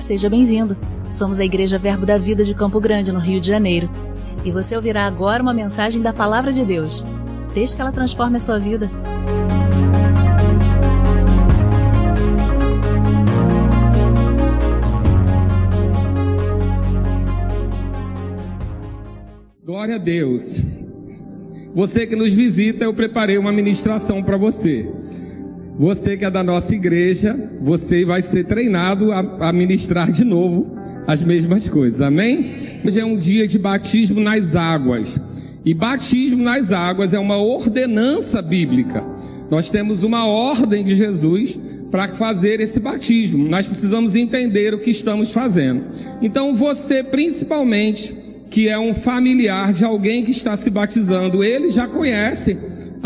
Seja bem-vindo. Somos a Igreja Verbo da Vida de Campo Grande, no Rio de Janeiro. E você ouvirá agora uma mensagem da Palavra de Deus. Desde que ela transforme a sua vida. Glória a Deus. Você que nos visita, eu preparei uma ministração para você. Você que é da nossa igreja, você vai ser treinado a, a ministrar de novo as mesmas coisas, amém? Hoje é um dia de batismo nas águas. E batismo nas águas é uma ordenança bíblica. Nós temos uma ordem de Jesus para fazer esse batismo. Nós precisamos entender o que estamos fazendo. Então, você, principalmente, que é um familiar de alguém que está se batizando, ele já conhece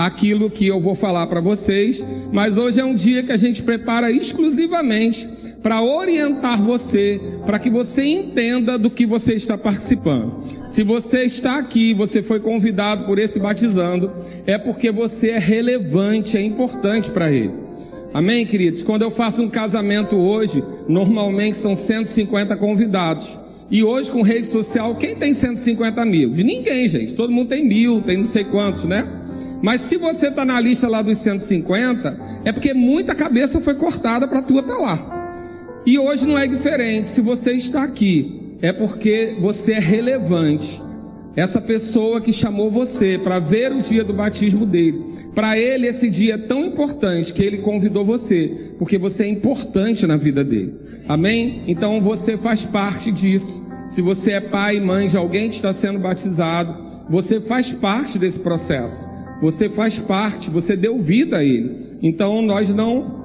aquilo que eu vou falar para vocês, mas hoje é um dia que a gente prepara exclusivamente para orientar você, para que você entenda do que você está participando. Se você está aqui, você foi convidado por esse batizando, é porque você é relevante, é importante para ele. Amém, queridos? Quando eu faço um casamento hoje, normalmente são 150 convidados. E hoje, com rede social, quem tem 150 amigos? Ninguém, gente. Todo mundo tem mil, tem não sei quantos, né? Mas se você está na lista lá dos 150, é porque muita cabeça foi cortada para tu estar tá lá. E hoje não é diferente. Se você está aqui, é porque você é relevante. Essa pessoa que chamou você para ver o dia do batismo dele, para ele esse dia é tão importante que ele convidou você, porque você é importante na vida dele. Amém? Então você faz parte disso. Se você é pai e mãe de alguém que está sendo batizado, você faz parte desse processo. Você faz parte, você deu vida a ele. Então nós não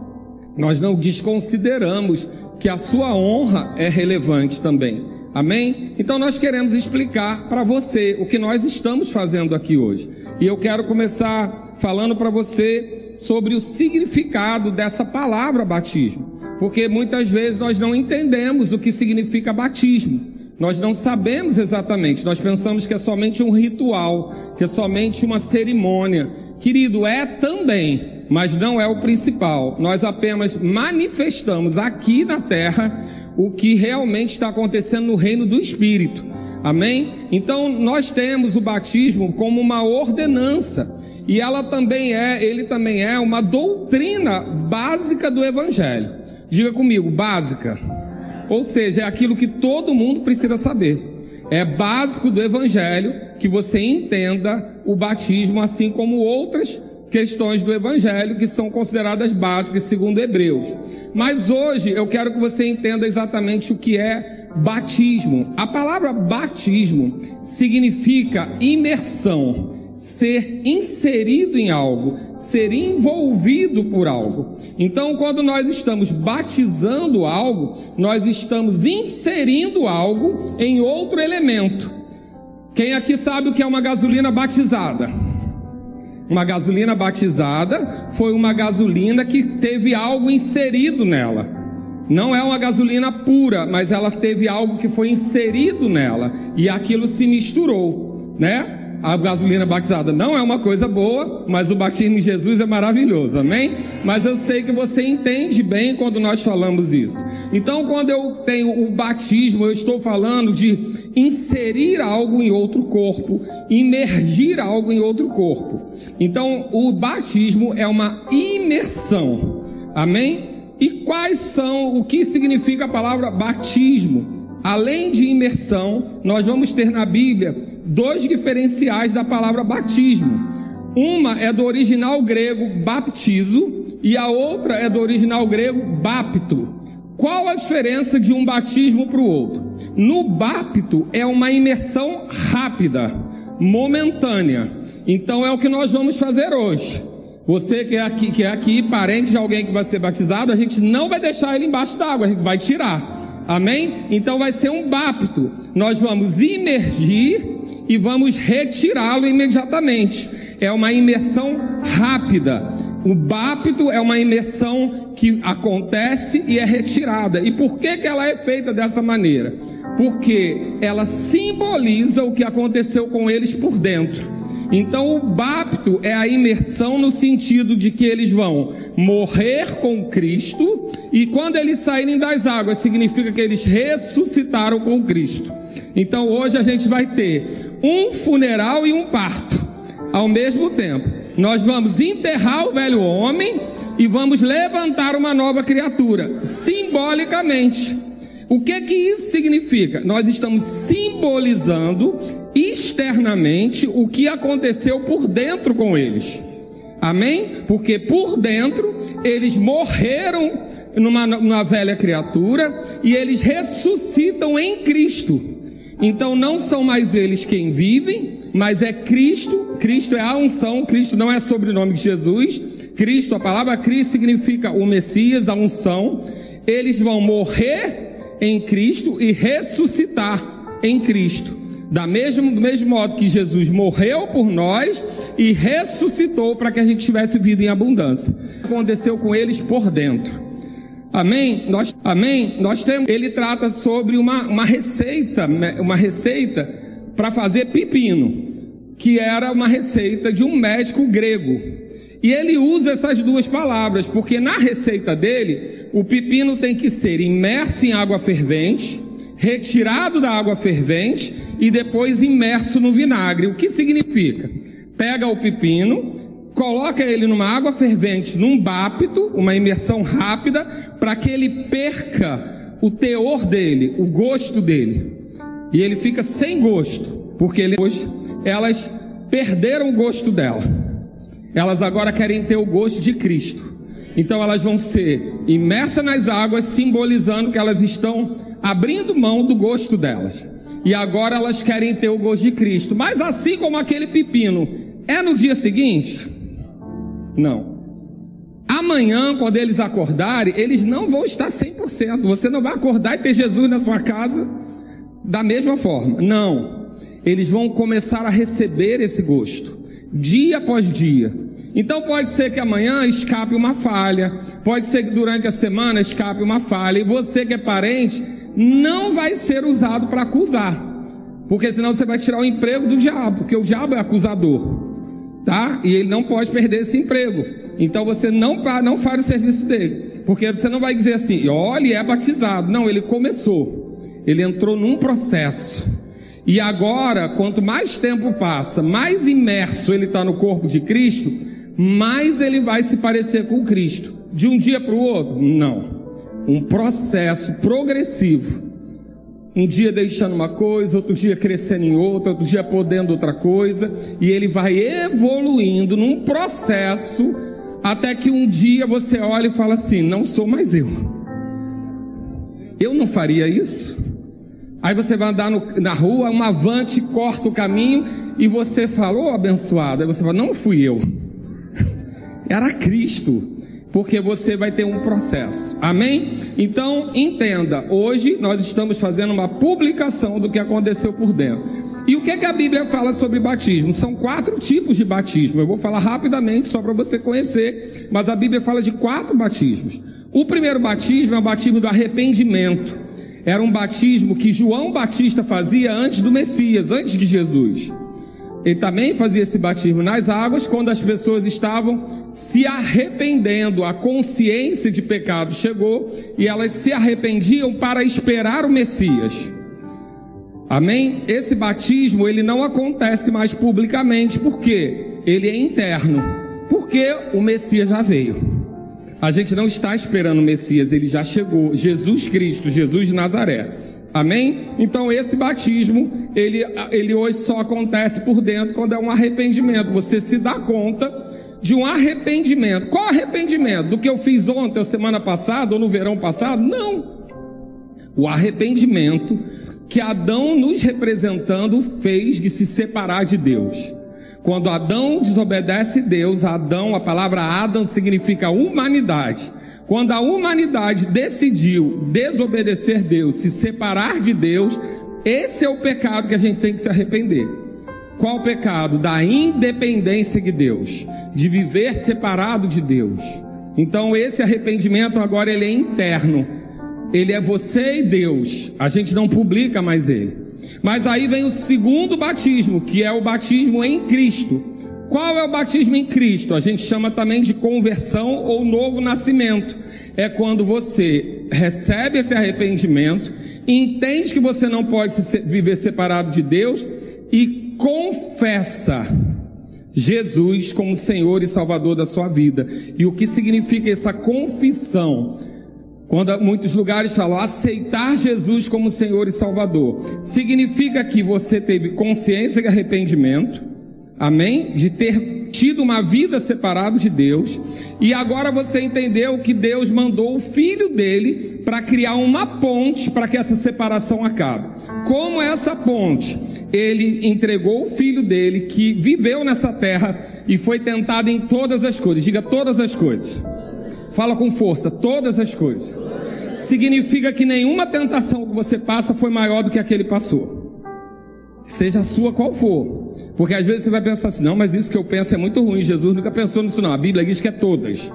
nós não desconsideramos que a sua honra é relevante também. Amém? Então nós queremos explicar para você o que nós estamos fazendo aqui hoje. E eu quero começar falando para você sobre o significado dessa palavra batismo, porque muitas vezes nós não entendemos o que significa batismo. Nós não sabemos exatamente, nós pensamos que é somente um ritual, que é somente uma cerimônia. Querido, é também, mas não é o principal. Nós apenas manifestamos aqui na terra o que realmente está acontecendo no reino do Espírito. Amém? Então nós temos o batismo como uma ordenança. E ela também é, ele também é uma doutrina básica do evangelho. Diga comigo, básica. Ou seja, é aquilo que todo mundo precisa saber. É básico do evangelho que você entenda o batismo, assim como outras questões do evangelho que são consideradas básicas segundo Hebreus. Mas hoje eu quero que você entenda exatamente o que é batismo. A palavra batismo significa imersão ser inserido em algo, ser envolvido por algo. Então, quando nós estamos batizando algo, nós estamos inserindo algo em outro elemento. Quem aqui sabe o que é uma gasolina batizada? Uma gasolina batizada foi uma gasolina que teve algo inserido nela. Não é uma gasolina pura, mas ela teve algo que foi inserido nela e aquilo se misturou, né? A gasolina batizada não é uma coisa boa, mas o batismo em Jesus é maravilhoso, amém? Mas eu sei que você entende bem quando nós falamos isso. Então, quando eu tenho o batismo, eu estou falando de inserir algo em outro corpo, imergir algo em outro corpo. Então, o batismo é uma imersão, amém? E quais são, o que significa a palavra batismo? Além de imersão, nós vamos ter na Bíblia dois diferenciais da palavra batismo. Uma é do original grego baptizo e a outra é do original grego bapto. Qual a diferença de um batismo para o outro? No bapto é uma imersão rápida, momentânea. Então é o que nós vamos fazer hoje. Você que é aqui, que é aqui, parente de alguém que vai ser batizado, a gente não vai deixar ele embaixo d'água, a gente vai tirar. Amém? Então vai ser um bapto. Nós vamos imergir e vamos retirá-lo imediatamente. É uma imersão rápida. O bapto é uma imersão que acontece e é retirada. E por que, que ela é feita dessa maneira? Porque ela simboliza o que aconteceu com eles por dentro. Então, o bapto é a imersão no sentido de que eles vão morrer com Cristo, e quando eles saírem das águas, significa que eles ressuscitaram com Cristo. Então, hoje a gente vai ter um funeral e um parto ao mesmo tempo. Nós vamos enterrar o velho homem e vamos levantar uma nova criatura, simbolicamente. O que que isso significa? Nós estamos simbolizando externamente o que aconteceu por dentro com eles. Amém? Porque por dentro eles morreram numa, numa velha criatura e eles ressuscitam em Cristo. Então não são mais eles quem vivem, mas é Cristo. Cristo é a unção, Cristo não é sobrenome de Jesus. Cristo, a palavra Cristo significa o Messias, a unção. Eles vão morrer em Cristo e ressuscitar em Cristo. Da mesmo, do mesmo modo que Jesus morreu por nós e ressuscitou para que a gente tivesse vida em abundância. Aconteceu com eles por dentro. Amém? Nós, amém? Nós temos, ele trata sobre uma, uma receita, uma receita para fazer pepino, que era uma receita de um médico grego. E ele usa essas duas palavras, porque na receita dele, o pepino tem que ser imerso em água fervente, retirado da água fervente e depois imerso no vinagre. O que significa? Pega o pepino, coloca ele numa água fervente, num bápito, uma imersão rápida, para que ele perca o teor dele, o gosto dele. E ele fica sem gosto, porque ele, elas perderam o gosto dela. Elas agora querem ter o gosto de Cristo. Então elas vão ser imersas nas águas, simbolizando que elas estão abrindo mão do gosto delas. E agora elas querem ter o gosto de Cristo. Mas assim como aquele pepino, é no dia seguinte? Não. Amanhã, quando eles acordarem, eles não vão estar 100%. Você não vai acordar e ter Jesus na sua casa da mesma forma. Não. Eles vão começar a receber esse gosto, dia após dia. Então pode ser que amanhã escape uma falha, pode ser que durante a semana escape uma falha, e você que é parente não vai ser usado para acusar, porque senão você vai tirar o emprego do diabo, porque o diabo é acusador, tá? E ele não pode perder esse emprego. Então você não, não faz o serviço dele, porque você não vai dizer assim, olha, é batizado. Não, ele começou, ele entrou num processo. E agora, quanto mais tempo passa, mais imerso ele está no corpo de Cristo, mais ele vai se parecer com Cristo. De um dia para o outro? Não. Um processo progressivo. Um dia deixando uma coisa, outro dia crescendo em outra, outro dia podendo outra coisa, e ele vai evoluindo num processo até que um dia você olha e fala assim: não sou mais eu. Eu não faria isso. Aí você vai andar no, na rua, um avante corta o caminho e você fala, ô oh, abençoado. Aí você fala, não fui eu era Cristo, porque você vai ter um processo. Amém? Então, entenda, hoje nós estamos fazendo uma publicação do que aconteceu por dentro. E o que, é que a Bíblia fala sobre batismo? São quatro tipos de batismo. Eu vou falar rapidamente só para você conhecer, mas a Bíblia fala de quatro batismos. O primeiro batismo é o batismo do arrependimento. Era um batismo que João Batista fazia antes do Messias, antes de Jesus. Ele também fazia esse batismo nas águas quando as pessoas estavam se arrependendo, a consciência de pecado chegou e elas se arrependiam para esperar o Messias. Amém? Esse batismo ele não acontece mais publicamente, porque ele é interno, porque o Messias já veio. A gente não está esperando o Messias, ele já chegou, Jesus Cristo, Jesus de Nazaré. Amém? Então esse batismo, ele, ele hoje só acontece por dentro quando é um arrependimento. Você se dá conta de um arrependimento. Qual arrependimento? Do que eu fiz ontem, ou semana passada, ou no verão passado? Não. O arrependimento que Adão nos representando fez de se separar de Deus. Quando Adão desobedece Deus, Adão, a palavra Adam significa humanidade. Quando a humanidade decidiu desobedecer Deus, se separar de Deus, esse é o pecado que a gente tem que se arrepender. Qual o pecado? Da independência de Deus, de viver separado de Deus. Então esse arrependimento agora ele é interno. Ele é você e Deus. A gente não publica mais ele. Mas aí vem o segundo batismo, que é o batismo em Cristo. Qual é o batismo em Cristo? A gente chama também de conversão ou novo nascimento. É quando você recebe esse arrependimento, entende que você não pode viver separado de Deus e confessa Jesus como Senhor e Salvador da sua vida. E o que significa essa confissão? Quando muitos lugares falam aceitar Jesus como Senhor e Salvador, significa que você teve consciência e arrependimento, amém? De ter tido uma vida separado de Deus, e agora você entendeu que Deus mandou o filho dele para criar uma ponte para que essa separação acabe. Como essa ponte? Ele entregou o filho dele que viveu nessa terra e foi tentado em todas as coisas. Diga todas as coisas. Fala com força, todas as coisas. Significa que nenhuma tentação que você passa foi maior do que aquele passou seja a sua qual for. Porque às vezes você vai pensar assim, não, mas isso que eu penso é muito ruim. Jesus nunca pensou nisso, não. A Bíblia diz que é todas.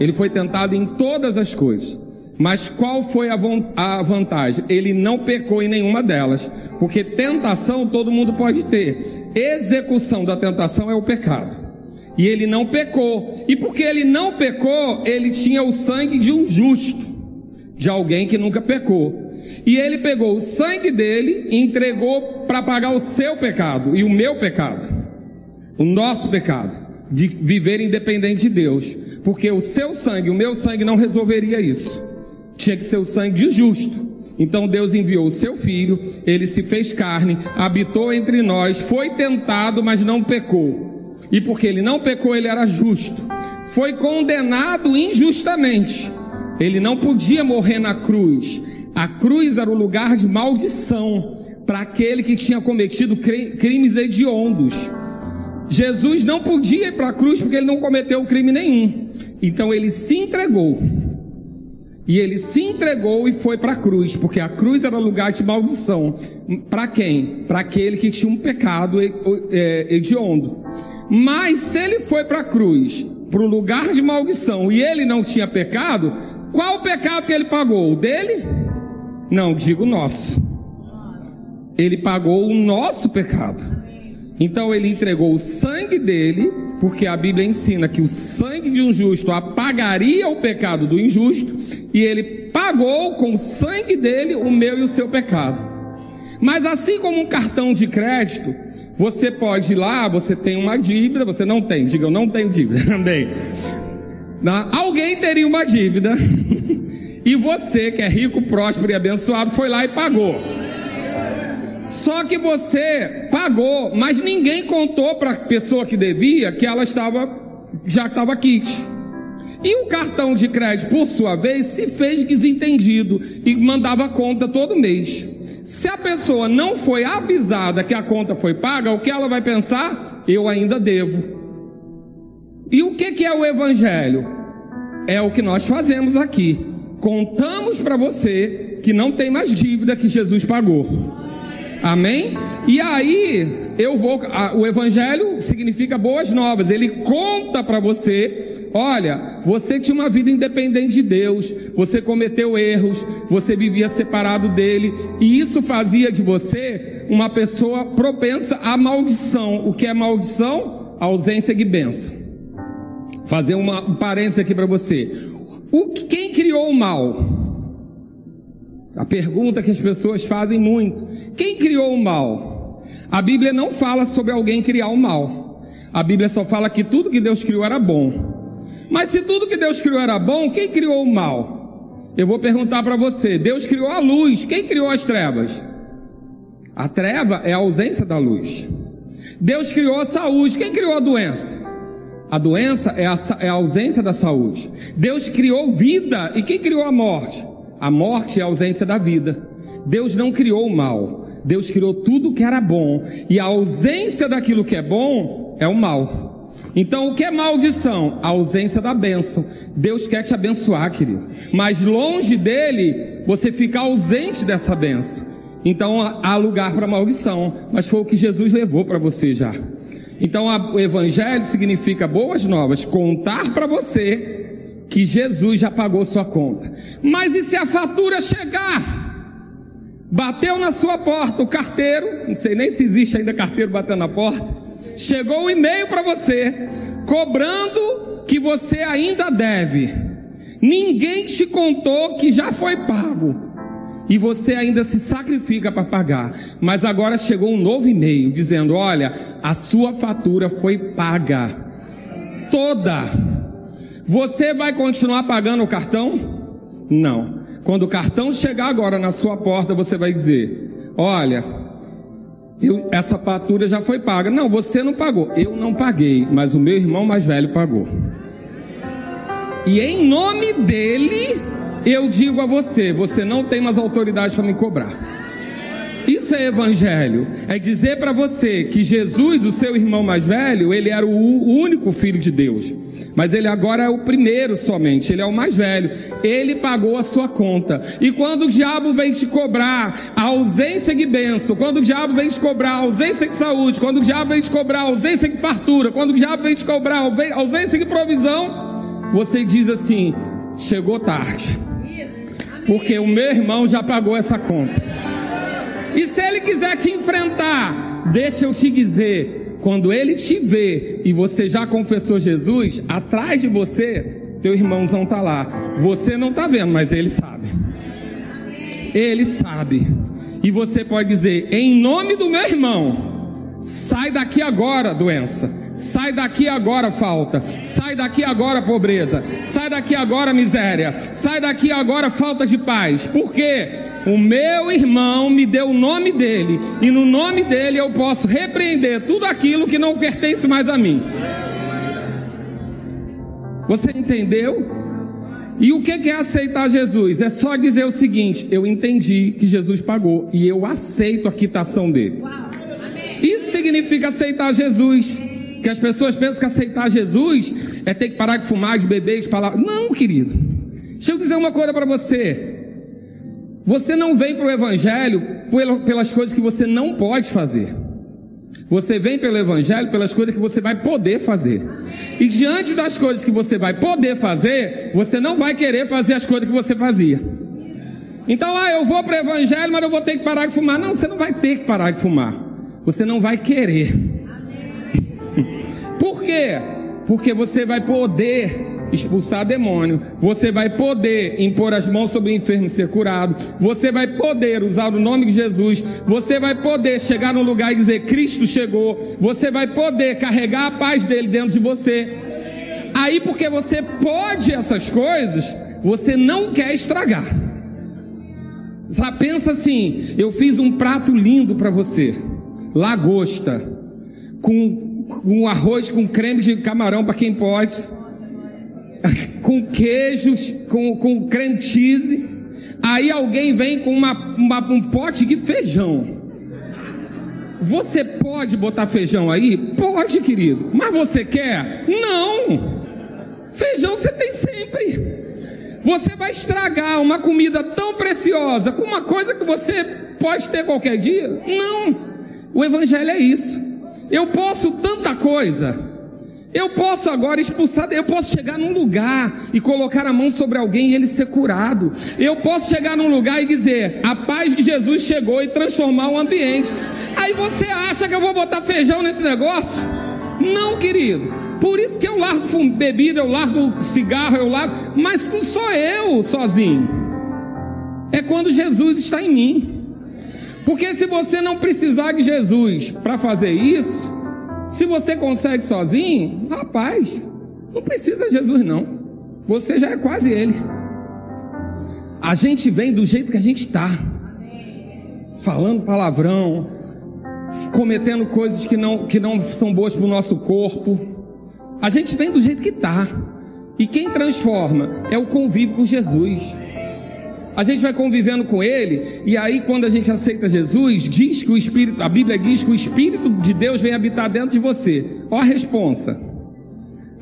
Ele foi tentado em todas as coisas. Mas qual foi a, vantagem? Ele não pecou em nenhuma delas. Porque tentação todo mundo pode ter. Execução da tentação é o pecado. E ele não pecou. E porque ele não pecou, ele tinha o sangue de um justo, de alguém que nunca pecou. E ele pegou o sangue dele e entregou para pagar o seu pecado e o meu pecado, o nosso pecado, de viver independente de Deus, porque o seu sangue, o meu sangue não resolveria isso. Tinha que ser o sangue de justo. Então Deus enviou o seu filho, ele se fez carne, habitou entre nós, foi tentado, mas não pecou. E porque ele não pecou, ele era justo. Foi condenado injustamente. Ele não podia morrer na cruz. A cruz era o lugar de maldição para aquele que tinha cometido crimes hediondos. Jesus não podia ir para a cruz porque ele não cometeu crime nenhum. Então ele se entregou. E ele se entregou e foi para a cruz, porque a cruz era lugar de maldição. Para quem? Para aquele que tinha um pecado é, hediondo. Mas se ele foi para a cruz, para o lugar de maldição, e ele não tinha pecado, qual o pecado que ele pagou? O dele? Não, digo nosso. Ele pagou o nosso pecado. Então ele entregou o sangue dele, porque a Bíblia ensina que o sangue de um justo apagaria o pecado do injusto, e ele pagou com o sangue dele o meu e o seu pecado. Mas assim como um cartão de crédito, você pode ir lá, você tem uma dívida, você não tem, diga eu não tenho dívida também. Alguém teria uma dívida E você, que é rico, próspero e abençoado, foi lá e pagou. Só que você pagou, mas ninguém contou para a pessoa que devia que ela estava já estava kit. E o cartão de crédito, por sua vez, se fez desentendido e mandava conta todo mês. Se a pessoa não foi avisada que a conta foi paga, o que ela vai pensar? Eu ainda devo. E o que, que é o evangelho? É o que nós fazemos aqui contamos para você que não tem mais dívida que Jesus pagou. Amém? E aí, eu vou. A, o Evangelho significa boas novas. Ele conta para você: olha, você tinha uma vida independente de Deus, você cometeu erros, você vivia separado dele, e isso fazia de você uma pessoa propensa à maldição. O que é maldição? ausência de bênção. Fazer uma, um parênteses aqui para você. O, quem criou o mal? A pergunta que as pessoas fazem muito: quem criou o mal? A Bíblia não fala sobre alguém criar o mal. A Bíblia só fala que tudo que Deus criou era bom. Mas se tudo que Deus criou era bom, quem criou o mal? Eu vou perguntar para você: Deus criou a luz, quem criou as trevas? A treva é a ausência da luz. Deus criou a saúde, quem criou a doença? A doença é a, é a, ausência da saúde. Deus criou vida. E quem criou a morte? A morte é a ausência da vida. Deus não criou o mal. Deus criou tudo que era bom. E a ausência daquilo que é bom é o mal. Então, o que é maldição? A ausência da bênção. Deus quer te abençoar, querido. Mas longe dele, você fica ausente dessa bênção. Então, há lugar para maldição. Mas foi o que Jesus levou para você já. Então, a, o evangelho significa boas novas, contar para você que Jesus já pagou sua conta. Mas e se a fatura chegar? Bateu na sua porta o carteiro, não sei nem se existe ainda carteiro batendo na porta. Chegou um e-mail para você, cobrando que você ainda deve. Ninguém te contou que já foi pago. E você ainda se sacrifica para pagar. Mas agora chegou um novo e-mail dizendo: olha, a sua fatura foi paga. Toda. Você vai continuar pagando o cartão? Não. Quando o cartão chegar agora na sua porta, você vai dizer: Olha, eu, essa fatura já foi paga. Não, você não pagou. Eu não paguei, mas o meu irmão mais velho pagou. E em nome dele, eu digo a você: você não tem mais autoridade para me cobrar. Isso é evangelho. É dizer para você que Jesus, o seu irmão mais velho, ele era o único filho de Deus. Mas ele agora é o primeiro somente, ele é o mais velho. Ele pagou a sua conta. E quando o diabo vem te cobrar a ausência de bênção, quando o diabo vem te cobrar a ausência de saúde, quando o diabo vem te cobrar a ausência de fartura, quando o diabo vem te cobrar a ausência de provisão, você diz assim: chegou tarde. Porque o meu irmão já pagou essa conta. E se ele quiser te enfrentar, deixa eu te dizer, quando ele te vê e você já confessou Jesus, atrás de você, teu irmãozão está lá. Você não está vendo, mas ele sabe. Ele sabe. E você pode dizer, em nome do meu irmão, Sai daqui agora, doença. Sai daqui agora, falta. Sai daqui agora, pobreza. Sai daqui agora, miséria. Sai daqui agora, falta de paz. Por quê? O meu irmão me deu o nome dele, e no nome dele eu posso repreender tudo aquilo que não pertence mais a mim. Você entendeu? E o que é aceitar Jesus? É só dizer o seguinte: eu entendi que Jesus pagou e eu aceito a quitação dele. Isso significa aceitar Jesus. Que as pessoas pensam que aceitar Jesus é ter que parar de fumar, de beber, de falar. Não, querido. Deixa eu dizer uma coisa para você. Você não vem para o Evangelho pelas coisas que você não pode fazer. Você vem pelo Evangelho pelas coisas que você vai poder fazer. E diante das coisas que você vai poder fazer, você não vai querer fazer as coisas que você fazia. Então, ah, eu vou para o Evangelho, mas eu vou ter que parar de fumar. Não, você não vai ter que parar de fumar. Você não vai querer. Por quê? Porque você vai poder expulsar demônio, você vai poder impor as mãos sobre o enfermo e ser curado, você vai poder usar o nome de Jesus, você vai poder chegar num lugar e dizer Cristo chegou, você vai poder carregar a paz dele dentro de você. Aí, porque você pode essas coisas, você não quer estragar. Sabe, pensa assim: eu fiz um prato lindo para você, lagosta, com, com arroz com creme de camarão para quem pode com queijos, com, com creme cheese. Aí alguém vem com uma, uma, um pote de feijão. Você pode botar feijão aí? Pode, querido. Mas você quer? Não. Feijão você tem sempre. Você vai estragar uma comida tão preciosa com uma coisa que você pode ter qualquer dia? Não. O Evangelho é isso. Eu posso tanta coisa eu posso agora expulsar, eu posso chegar num lugar e colocar a mão sobre alguém e ele ser curado. Eu posso chegar num lugar e dizer: a paz de Jesus chegou e transformar o ambiente. Aí você acha que eu vou botar feijão nesse negócio? Não, querido. Por isso que eu largo bebida, eu largo cigarro, eu largo, mas não sou eu sozinho. É quando Jesus está em mim. Porque se você não precisar de Jesus para fazer isso, se você consegue sozinho, rapaz, não precisa de Jesus não. Você já é quase ele. A gente vem do jeito que a gente está. Falando palavrão, cometendo coisas que não, que não são boas para o nosso corpo. A gente vem do jeito que está. E quem transforma é o convívio com Jesus. A gente vai convivendo com ele, e aí quando a gente aceita Jesus, diz que o Espírito, a Bíblia diz que o Espírito de Deus vem habitar dentro de você. Ó a responsa.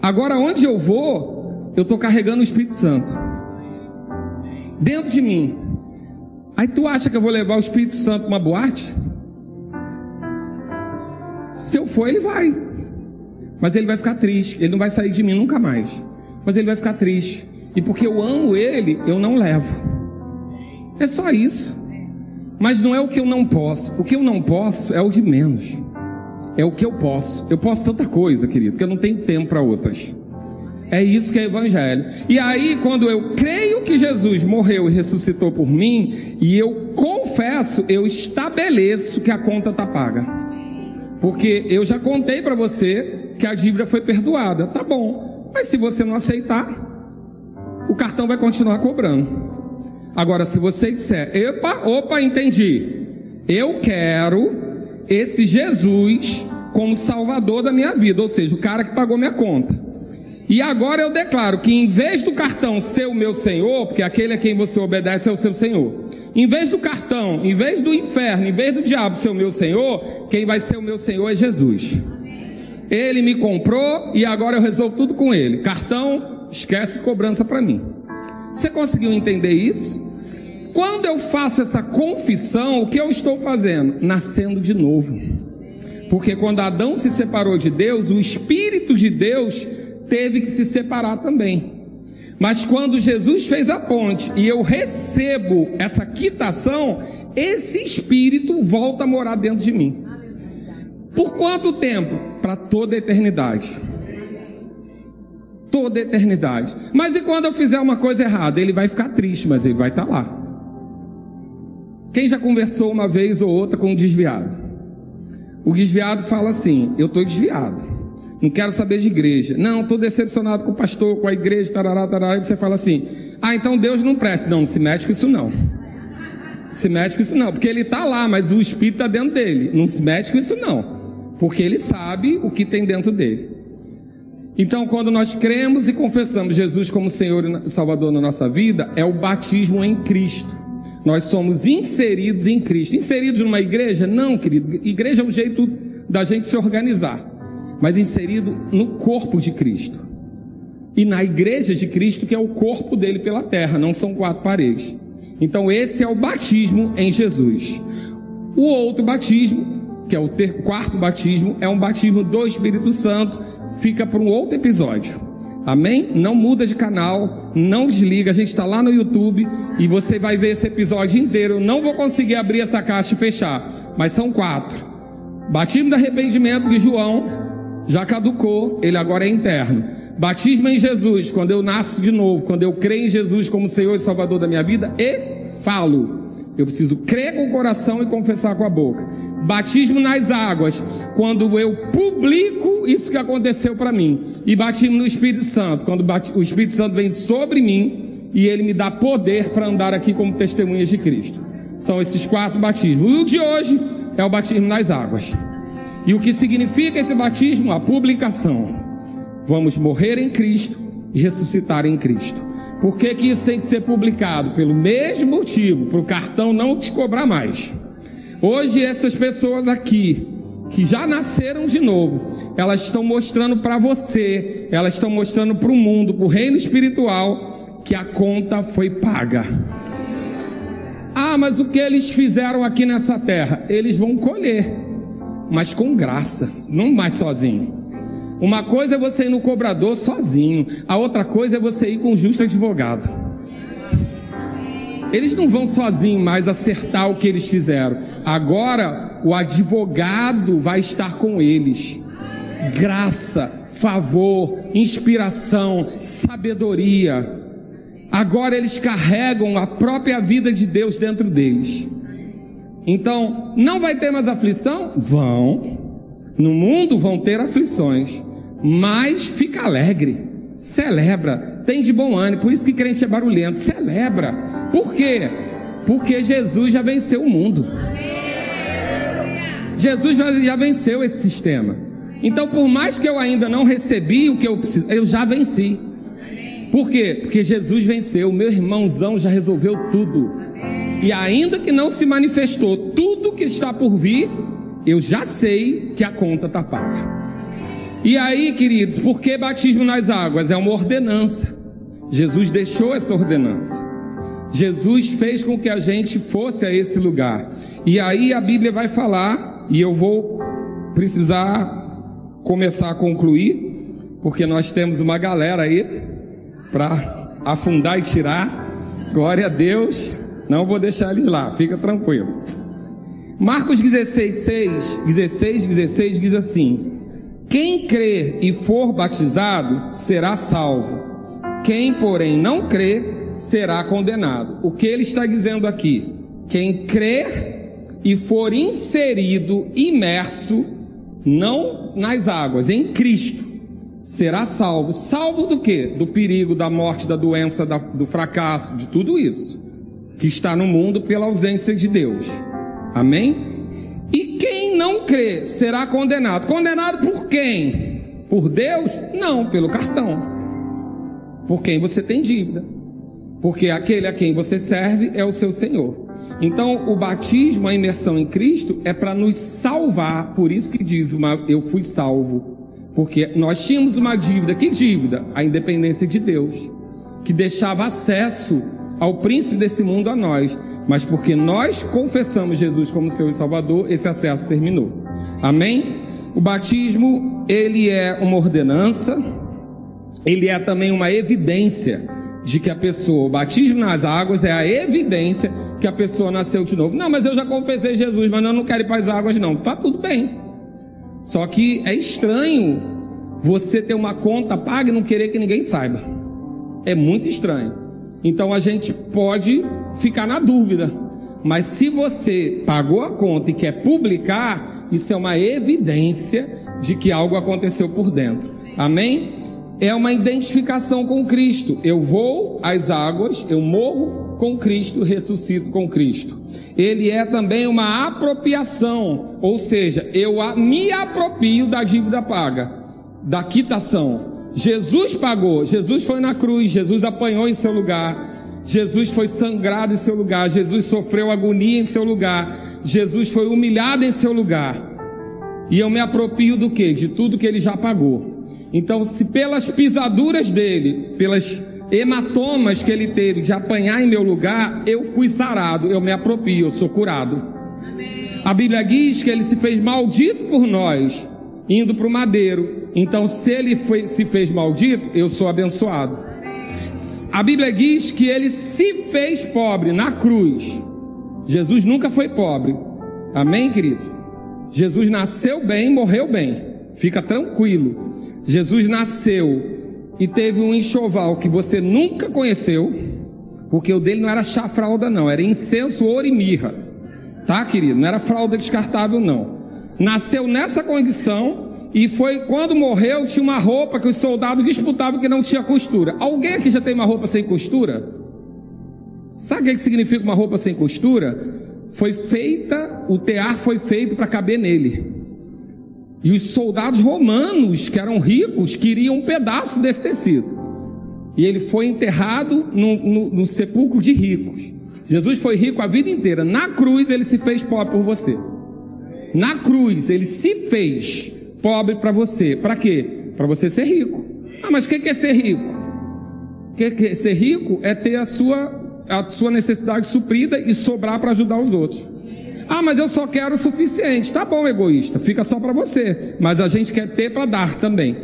Agora onde eu vou, eu estou carregando o Espírito Santo. Dentro de mim. Aí tu acha que eu vou levar o Espírito Santo para uma boate? Se eu for, ele vai. Mas ele vai ficar triste. Ele não vai sair de mim nunca mais. Mas ele vai ficar triste. E porque eu amo ele, eu não levo. É só isso. Mas não é o que eu não posso. O que eu não posso é o de menos. É o que eu posso. Eu posso tanta coisa, querido, que eu não tenho tempo para outras. É isso que é evangelho. E aí, quando eu creio que Jesus morreu e ressuscitou por mim, e eu confesso, eu estabeleço que a conta está paga. Porque eu já contei para você que a dívida foi perdoada. Tá bom. Mas se você não aceitar, o cartão vai continuar cobrando. Agora, se você disser, opa, opa, entendi. Eu quero esse Jesus como salvador da minha vida, ou seja, o cara que pagou minha conta. E agora eu declaro que em vez do cartão ser o meu Senhor, porque aquele a quem você obedece é o seu Senhor, em vez do cartão, em vez do inferno, em vez do diabo ser o meu Senhor, quem vai ser o meu Senhor é Jesus. Ele me comprou e agora eu resolvo tudo com ele. Cartão, esquece cobrança para mim. Você conseguiu entender isso? Quando eu faço essa confissão, o que eu estou fazendo? Nascendo de novo. Porque quando Adão se separou de Deus, o Espírito de Deus teve que se separar também. Mas quando Jesus fez a ponte e eu recebo essa quitação, esse Espírito volta a morar dentro de mim. Por quanto tempo? Para toda a eternidade. Toda a eternidade. Mas e quando eu fizer uma coisa errada? Ele vai ficar triste, mas ele vai estar lá. Quem já conversou uma vez ou outra com um desviado? O desviado fala assim: Eu estou desviado. Não quero saber de igreja. Não, estou decepcionado com o pastor, com a igreja, tarará, tarará. E você fala assim: Ah, então Deus não presta. Não, não se mete com isso não. Se mete com isso não. Porque ele está lá, mas o Espírito está dentro dele. Não se mete com isso não. Porque ele sabe o que tem dentro dele. Então, quando nós cremos e confessamos Jesus como Senhor e Salvador na nossa vida, é o batismo em Cristo. Nós somos inseridos em Cristo. Inseridos numa igreja? Não, querido. Igreja é um jeito da gente se organizar. Mas inserido no corpo de Cristo. E na igreja de Cristo, que é o corpo dele pela terra, não são quatro paredes. Então, esse é o batismo em Jesus. O outro batismo, que é o quarto batismo, é um batismo do Espírito Santo, fica para um outro episódio. Amém? Não muda de canal, não desliga. A gente está lá no YouTube e você vai ver esse episódio inteiro. Não vou conseguir abrir essa caixa e fechar, mas são quatro. Batismo de arrependimento de João já caducou, ele agora é interno. Batismo em Jesus, quando eu nasço de novo, quando eu creio em Jesus como Senhor e Salvador da minha vida e falo. Eu preciso crer com o coração e confessar com a boca. Batismo nas águas, quando eu publico isso que aconteceu para mim. E batismo no Espírito Santo, quando o Espírito Santo vem sobre mim e ele me dá poder para andar aqui como testemunhas de Cristo. São esses quatro batismos. E o de hoje é o batismo nas águas. E o que significa esse batismo? A publicação. Vamos morrer em Cristo e ressuscitar em Cristo. Por que, que isso tem que ser publicado? Pelo mesmo motivo, para o cartão não te cobrar mais. Hoje, essas pessoas aqui, que já nasceram de novo, elas estão mostrando para você, elas estão mostrando para o mundo, para o reino espiritual, que a conta foi paga. Ah, mas o que eles fizeram aqui nessa terra? Eles vão colher, mas com graça, não mais sozinho. Uma coisa é você ir no cobrador sozinho, a outra coisa é você ir com um justo advogado. Eles não vão sozinhos mais acertar o que eles fizeram. Agora o advogado vai estar com eles. Graça, favor, inspiração, sabedoria. Agora eles carregam a própria vida de Deus dentro deles. Então, não vai ter mais aflição? Vão. No mundo vão ter aflições, mas fica alegre, celebra, tem de bom ânimo. Por isso que crente é barulhento, celebra. Por quê? Porque Jesus já venceu o mundo. Jesus já venceu esse sistema. Então, por mais que eu ainda não recebi o que eu preciso, eu já venci. Por quê? Porque Jesus venceu, meu irmãozão já resolveu tudo. E ainda que não se manifestou tudo que está por vir, eu já sei que a conta está paga. E aí, queridos, por que batismo nas águas? É uma ordenança. Jesus deixou essa ordenança. Jesus fez com que a gente fosse a esse lugar. E aí a Bíblia vai falar, e eu vou precisar começar a concluir, porque nós temos uma galera aí para afundar e tirar. Glória a Deus. Não vou deixar eles lá, fica tranquilo. Marcos 16, 6, 16, 16 diz assim: Quem crer e for batizado será salvo, quem, porém, não crer será condenado. O que ele está dizendo aqui? Quem crer e for inserido, imerso, não nas águas, em Cristo, será salvo. Salvo do que? Do perigo, da morte, da doença, da, do fracasso, de tudo isso que está no mundo pela ausência de Deus. Amém? E quem não crê será condenado. Condenado por quem? Por Deus? Não, pelo cartão. Por quem você tem dívida. Porque aquele a quem você serve é o seu Senhor. Então, o batismo, a imersão em Cristo, é para nos salvar. Por isso que diz: uma, Eu fui salvo. Porque nós tínhamos uma dívida. Que dívida? A independência de Deus. Que deixava acesso ao príncipe desse mundo a nós, mas porque nós confessamos Jesus como Senhor e Salvador, esse acesso terminou. Amém? O batismo, ele é uma ordenança, ele é também uma evidência de que a pessoa, o batismo nas águas é a evidência que a pessoa nasceu de novo. Não, mas eu já confessei Jesus, mas eu não quero ir para as águas, não. Tá tudo bem. Só que é estranho você ter uma conta paga e não querer que ninguém saiba. É muito estranho. Então a gente pode ficar na dúvida. Mas se você pagou a conta e quer publicar, isso é uma evidência de que algo aconteceu por dentro. Amém? É uma identificação com Cristo. Eu vou às águas, eu morro com Cristo, ressuscito com Cristo. Ele é também uma apropriação, ou seja, eu me aproprio da dívida paga, da quitação. Jesus pagou, Jesus foi na cruz, Jesus apanhou em seu lugar, Jesus foi sangrado em seu lugar, Jesus sofreu agonia em seu lugar, Jesus foi humilhado em seu lugar. E eu me apropio do que? De tudo que ele já pagou. Então, se pelas pisaduras dele, pelas hematomas que ele teve de apanhar em meu lugar, eu fui sarado, eu me apropio, eu sou curado. A Bíblia diz que ele se fez maldito por nós, indo para o madeiro. Então, se ele foi, se fez maldito, eu sou abençoado. A Bíblia diz que ele se fez pobre na cruz. Jesus nunca foi pobre. Amém, queridos? Jesus nasceu bem, morreu bem. Fica tranquilo. Jesus nasceu e teve um enxoval que você nunca conheceu, porque o dele não era chá fralda, não, era incenso, ouro e mirra. Tá, querido? Não era fralda descartável, não nasceu nessa condição e foi quando morreu tinha uma roupa que os soldados disputavam que não tinha costura. Alguém aqui já tem uma roupa sem costura? Sabe o que significa uma roupa sem costura? Foi feita, o tear foi feito para caber nele. E os soldados romanos, que eram ricos, queriam um pedaço desse tecido. E ele foi enterrado no, no, no sepulcro de ricos. Jesus foi rico a vida inteira. Na cruz ele se fez pobre por você. Na cruz, ele se fez pobre para você. Para quê? Para você ser rico. Ah, mas o que, que é ser rico? Que, que ser rico é ter a sua, a sua necessidade suprida e sobrar para ajudar os outros. Ah, mas eu só quero o suficiente. Tá bom, egoísta, fica só para você. Mas a gente quer ter para dar também.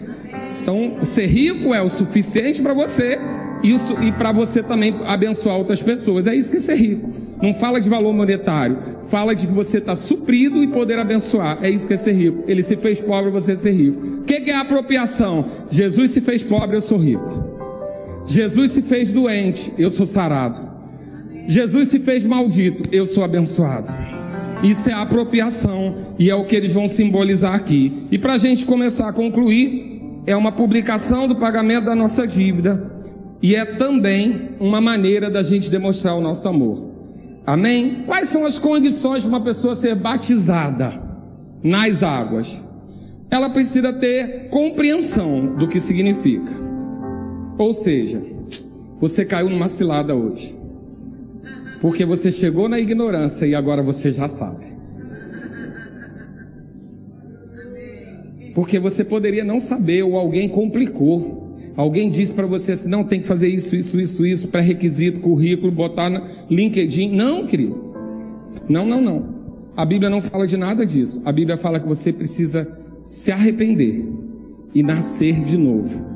Então, ser rico é o suficiente para você isso e para você também abençoar outras pessoas. É isso que é ser rico. Não fala de valor monetário, fala de que você está suprido e poder abençoar. É isso que é ser rico. Ele se fez pobre, você ser rico. O que, que é apropriação? Jesus se fez pobre, eu sou rico. Jesus se fez doente, eu sou sarado. Jesus se fez maldito, eu sou abençoado. Isso é apropriação e é o que eles vão simbolizar aqui. E para a gente começar a concluir, é uma publicação do pagamento da nossa dívida e é também uma maneira da gente demonstrar o nosso amor. Amém? Quais são as condições de uma pessoa ser batizada nas águas? Ela precisa ter compreensão do que significa. Ou seja, você caiu numa cilada hoje. Porque você chegou na ignorância e agora você já sabe. Porque você poderia não saber ou alguém complicou. Alguém disse para você assim: não, tem que fazer isso, isso, isso, isso, pré-requisito, currículo, botar no LinkedIn. Não, querido. Não, não, não. A Bíblia não fala de nada disso. A Bíblia fala que você precisa se arrepender e nascer de novo.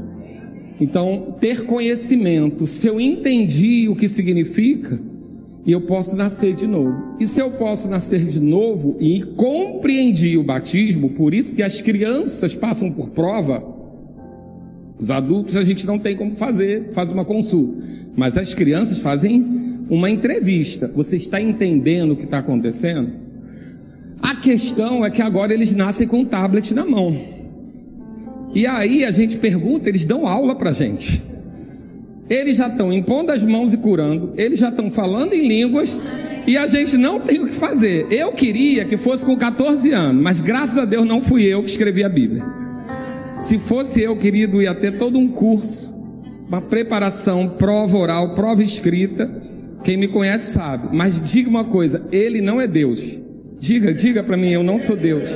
Então, ter conhecimento, se eu entendi o que significa, eu posso nascer de novo. E se eu posso nascer de novo e compreendi o batismo, por isso que as crianças passam por prova, os adultos a gente não tem como fazer, faz uma consulta, mas as crianças fazem uma entrevista. Você está entendendo o que está acontecendo? A questão é que agora eles nascem com um tablet na mão. E aí a gente pergunta, eles dão aula para gente. Eles já estão impondo as mãos e curando, eles já estão falando em línguas e a gente não tem o que fazer. Eu queria que fosse com 14 anos, mas graças a Deus não fui eu que escrevi a Bíblia. Se fosse eu, querido, ia ter todo um curso, uma preparação, prova oral, prova escrita. Quem me conhece sabe. Mas diga uma coisa: Ele não é Deus. Diga, diga para mim, eu não sou Deus.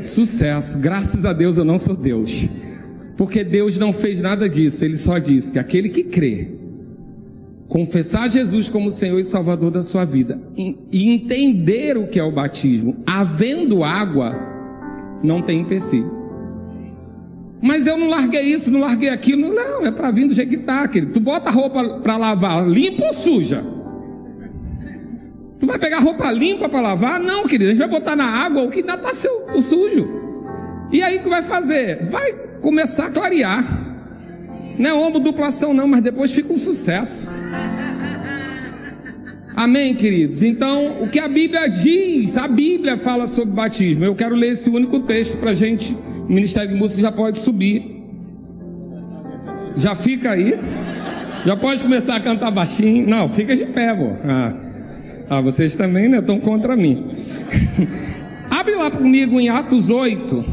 Sucesso, graças a Deus eu não sou Deus. Porque Deus não fez nada disso, Ele só disse que aquele que crê, confessar Jesus como Senhor e Salvador da sua vida e entender o que é o batismo, havendo água, não tem empecilho. Mas eu não larguei isso, não larguei aquilo. Não, é para vir do jeito que está, querido. Tu bota a roupa para lavar, limpa ou suja? Tu vai pegar roupa limpa para lavar? Não, querido. A gente vai botar na água o que ainda está sujo. E aí o que vai fazer? Vai começar a clarear. Não é ombro duplação, não, mas depois fica um sucesso. Amém, queridos? Então, o que a Bíblia diz, a Bíblia fala sobre batismo. Eu quero ler esse único texto para a gente o Ministério de Música já pode subir. Já fica aí. Já pode começar a cantar baixinho. Não, fica de pé, pô. Ah, ah vocês também, né? Estão contra mim. Abre lá comigo em Atos 8.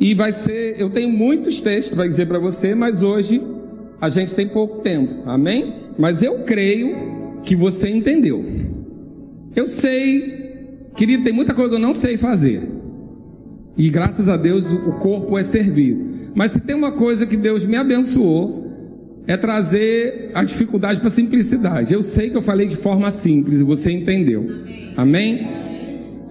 E vai ser. Eu tenho muitos textos para dizer para você, mas hoje a gente tem pouco tempo. Amém? Mas eu creio que você entendeu. Eu sei, querido, tem muita coisa que eu não sei fazer. E graças a Deus o corpo é servido. Mas se tem uma coisa que Deus me abençoou, é trazer a dificuldade para a simplicidade. Eu sei que eu falei de forma simples e você entendeu. Amém?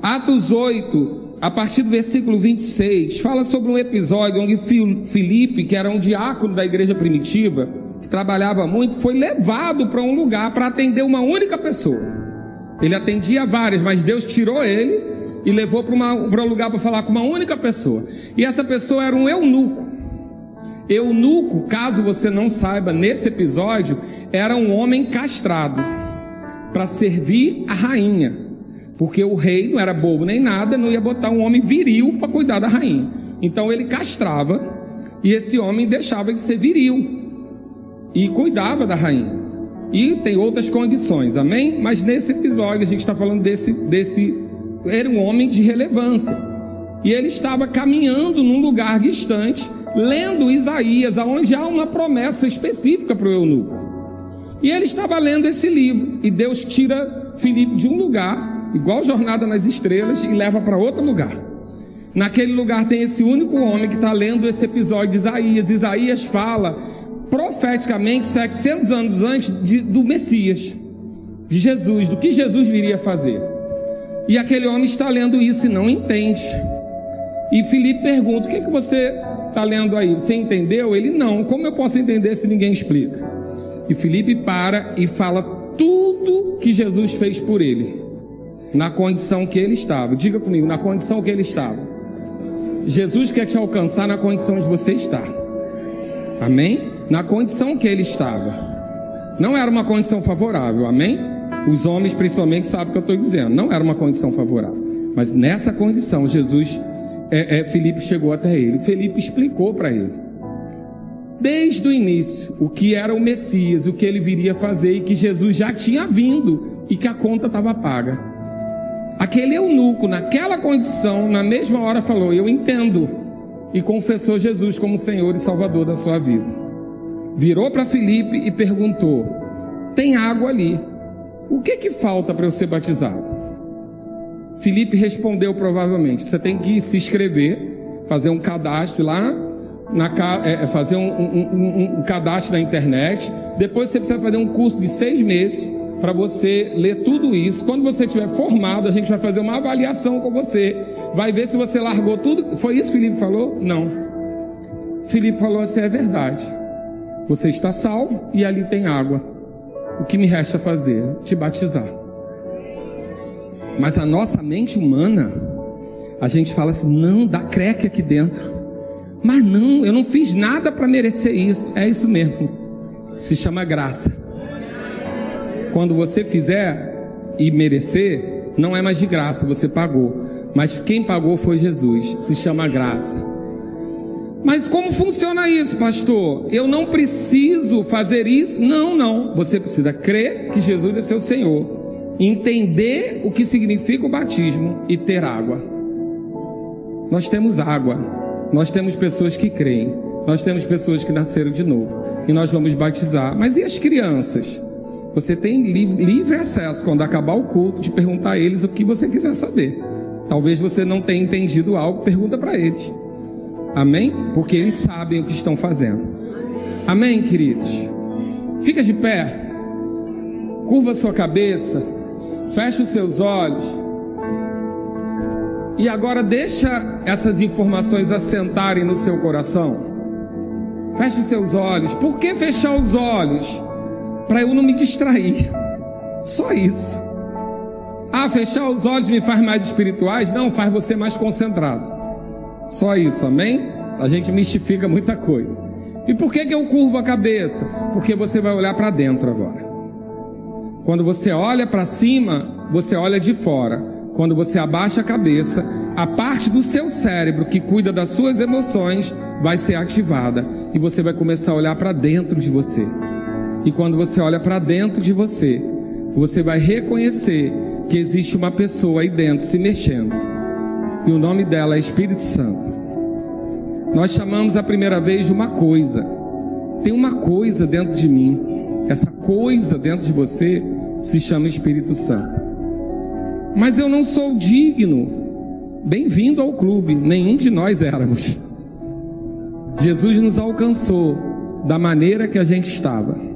Atos 8, a partir do versículo 26, fala sobre um episódio onde Filipe, que era um diácono da igreja primitiva, que trabalhava muito, foi levado para um lugar para atender uma única pessoa. Ele atendia várias, mas Deus tirou ele e levou para um lugar para falar com uma única pessoa. E essa pessoa era um eunuco. Eunuco, caso você não saiba, nesse episódio, era um homem castrado para servir a rainha. Porque o rei não era bobo nem nada, não ia botar um homem viril para cuidar da rainha. Então ele castrava e esse homem deixava de ser viril e cuidava da rainha. E tem outras condições, amém? Mas nesse episódio a gente está falando desse, desse era um homem de relevância. E ele estava caminhando num lugar distante, lendo Isaías, aonde há uma promessa específica para o eunuco. E ele estava lendo esse livro, e Deus tira Filipe de um lugar, igual Jornada nas Estrelas, e leva para outro lugar. Naquele lugar tem esse único homem que está lendo esse episódio de Isaías. Isaías fala profeticamente 700 anos antes de, do Messias, de Jesus, do que Jesus viria fazer. E aquele homem está lendo isso e não entende. E Felipe pergunta: O que, é que você está lendo aí? Você entendeu? Ele não. Como eu posso entender se ninguém explica? E Felipe para e fala tudo que Jesus fez por ele, na condição que ele estava. Diga comigo, na condição que ele estava. Jesus quer te alcançar na condição de você estar. Amém? Na condição que ele estava. Não era uma condição favorável, amém? Os homens, principalmente, sabem o que eu estou dizendo. Não era uma condição favorável. Mas nessa condição, Jesus, é, é, Felipe chegou até ele. Felipe explicou para ele, desde o início, o que era o Messias, o que ele viria fazer e que Jesus já tinha vindo e que a conta estava paga. Aquele eunuco, naquela condição, na mesma hora, falou: Eu entendo. E confessou Jesus como Senhor e Salvador da sua vida. Virou para Felipe e perguntou: Tem água ali? O que que falta para eu ser batizado? Felipe respondeu provavelmente: você tem que se inscrever, fazer um cadastro lá, na, é, é, fazer um, um, um, um cadastro na internet. Depois você precisa fazer um curso de seis meses para você ler tudo isso. Quando você estiver formado, a gente vai fazer uma avaliação com você. Vai ver se você largou tudo. Foi isso que Felipe falou? Não. Felipe falou assim: é verdade. Você está salvo e ali tem água. o que me resta fazer? Te batizar. Mas a nossa mente humana, a gente fala assim: não, dá creque aqui dentro. Mas não, eu não fiz nada para merecer isso. É isso mesmo. Se chama graça. Quando você fizer e merecer, não é mais de graça, você pagou. Mas quem pagou foi Jesus. Se chama graça. Mas como funciona isso, pastor? Eu não preciso fazer isso? Não, não. Você precisa crer que Jesus é seu Senhor, entender o que significa o batismo e ter água. Nós temos água, nós temos pessoas que creem, nós temos pessoas que nasceram de novo e nós vamos batizar. Mas e as crianças? Você tem livre acesso quando acabar o culto de perguntar a eles o que você quiser saber. Talvez você não tenha entendido algo, pergunta para eles. Amém? Porque eles sabem o que estão fazendo. Amém, queridos? Fica de pé. Curva sua cabeça. Fecha os seus olhos. E agora deixa essas informações assentarem no seu coração. Feche os seus olhos. Por que fechar os olhos? Para eu não me distrair. Só isso. Ah, fechar os olhos me faz mais espirituais? Não, faz você mais concentrado. Só isso, amém? A gente mistifica muita coisa. E por que, que eu curvo a cabeça? Porque você vai olhar para dentro agora. Quando você olha para cima, você olha de fora. Quando você abaixa a cabeça, a parte do seu cérebro que cuida das suas emoções vai ser ativada e você vai começar a olhar para dentro de você. E quando você olha para dentro de você, você vai reconhecer que existe uma pessoa aí dentro se mexendo e o nome dela é Espírito Santo. Nós chamamos a primeira vez de uma coisa. Tem uma coisa dentro de mim. Essa coisa dentro de você se chama Espírito Santo. Mas eu não sou digno. Bem-vindo ao clube. Nenhum de nós éramos. Jesus nos alcançou da maneira que a gente estava.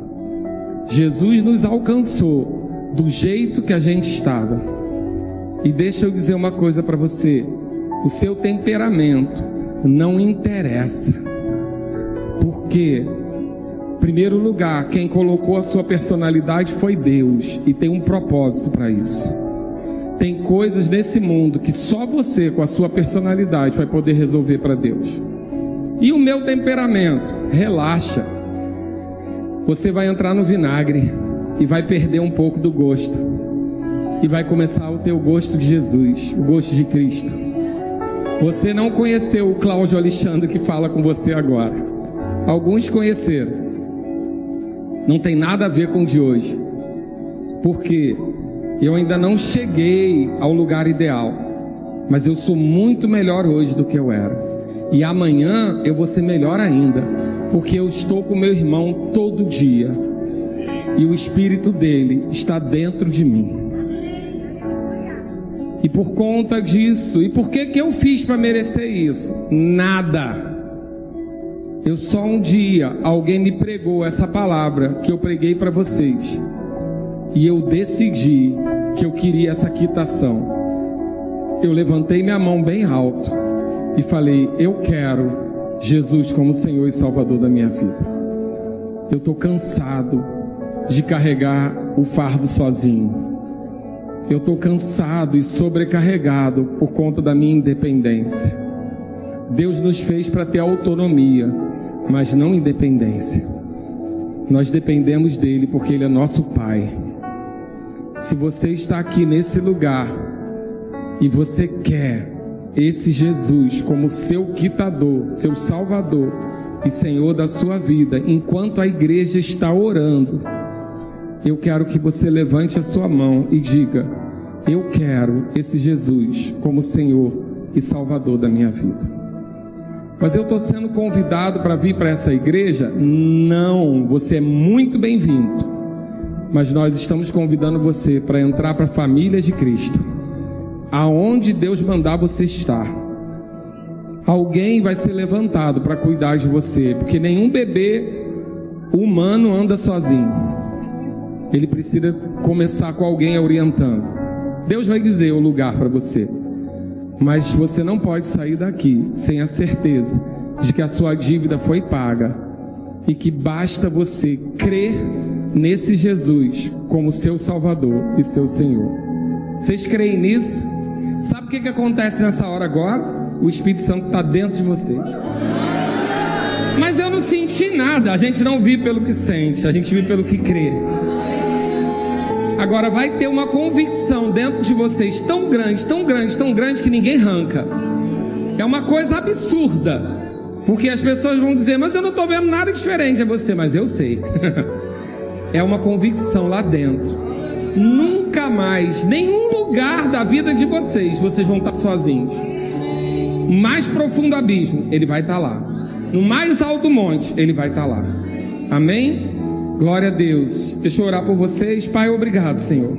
Jesus nos alcançou do jeito que a gente estava. E deixa eu dizer uma coisa para você: o seu temperamento não interessa. Porque, em primeiro lugar, quem colocou a sua personalidade foi Deus e tem um propósito para isso. Tem coisas nesse mundo que só você, com a sua personalidade, vai poder resolver para Deus. E o meu temperamento? Relaxa. Você vai entrar no vinagre e vai perder um pouco do gosto. E vai começar o teu gosto de Jesus, o gosto de Cristo. Você não conheceu o Cláudio Alexandre que fala com você agora. Alguns conheceram. Não tem nada a ver com o de hoje. Porque eu ainda não cheguei ao lugar ideal. Mas eu sou muito melhor hoje do que eu era. E amanhã eu vou ser melhor ainda. Porque eu estou com meu irmão todo dia. E o espírito dele está dentro de mim. E por conta disso, e por que que eu fiz para merecer isso? Nada. Eu só um dia alguém me pregou essa palavra que eu preguei para vocês. E eu decidi que eu queria essa quitação. Eu levantei minha mão bem alto e falei: "Eu quero Jesus como Senhor e Salvador da minha vida. Eu estou cansado de carregar o fardo sozinho. Eu estou cansado e sobrecarregado por conta da minha independência. Deus nos fez para ter autonomia, mas não independência. Nós dependemos dele porque ele é nosso Pai. Se você está aqui nesse lugar e você quer esse Jesus como seu quitador, seu salvador e Senhor da sua vida, enquanto a igreja está orando, eu quero que você levante a sua mão e diga: Eu quero esse Jesus como Senhor e Salvador da minha vida. Mas eu estou sendo convidado para vir para essa igreja? Não, você é muito bem-vindo. Mas nós estamos convidando você para entrar para a família de Cristo, aonde Deus mandar você estar. Alguém vai ser levantado para cuidar de você, porque nenhum bebê humano anda sozinho ele precisa começar com alguém orientando. Deus vai dizer o lugar para você. Mas você não pode sair daqui sem a certeza de que a sua dívida foi paga e que basta você crer nesse Jesus como seu Salvador e seu Senhor. Vocês creem nisso? Sabe o que, que acontece nessa hora agora? O Espírito Santo está dentro de vocês. Mas eu não senti nada. A gente não vive pelo que sente, a gente vive pelo que crê. Agora vai ter uma convicção dentro de vocês tão grande, tão grande, tão grande que ninguém arranca. É uma coisa absurda. Porque as pessoas vão dizer, mas eu não estou vendo nada diferente a você, mas eu sei. é uma convicção lá dentro. Nunca mais, nenhum lugar da vida de vocês, vocês vão estar sozinhos. Mais profundo abismo, ele vai estar lá. No mais alto monte, ele vai estar lá. Amém? Glória a Deus. Deixa eu orar por vocês. Pai, obrigado, Senhor.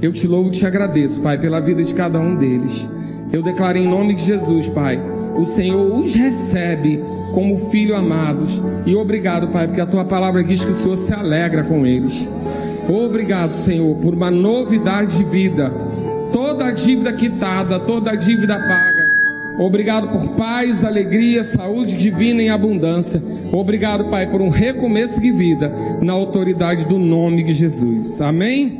Eu te louvo e te agradeço, Pai, pela vida de cada um deles. Eu declaro em nome de Jesus, Pai, o Senhor os recebe como filho amados. E obrigado, Pai, porque a tua palavra diz que o Senhor se alegra com eles. Obrigado, Senhor, por uma novidade de vida. Toda a dívida quitada, toda a dívida paga. Obrigado por paz, alegria, saúde divina em abundância. Obrigado, Pai, por um recomeço de vida na autoridade do nome de Jesus. Amém?